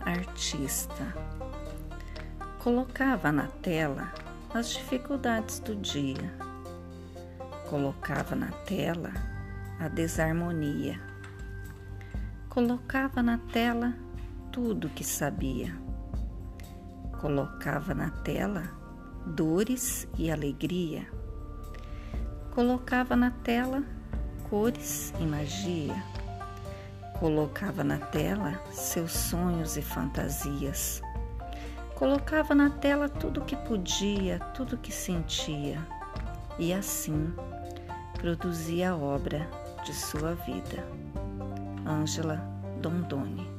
artista. Colocava na tela as dificuldades do dia. Colocava na tela a desarmonia. Colocava na tela tudo que sabia. Colocava na tela dores e alegria. Colocava na tela cores e magia. Colocava na tela seus sonhos e fantasias. Colocava na tela tudo que podia, tudo que sentia, e assim produzia a obra de sua vida. Ângela Dondoni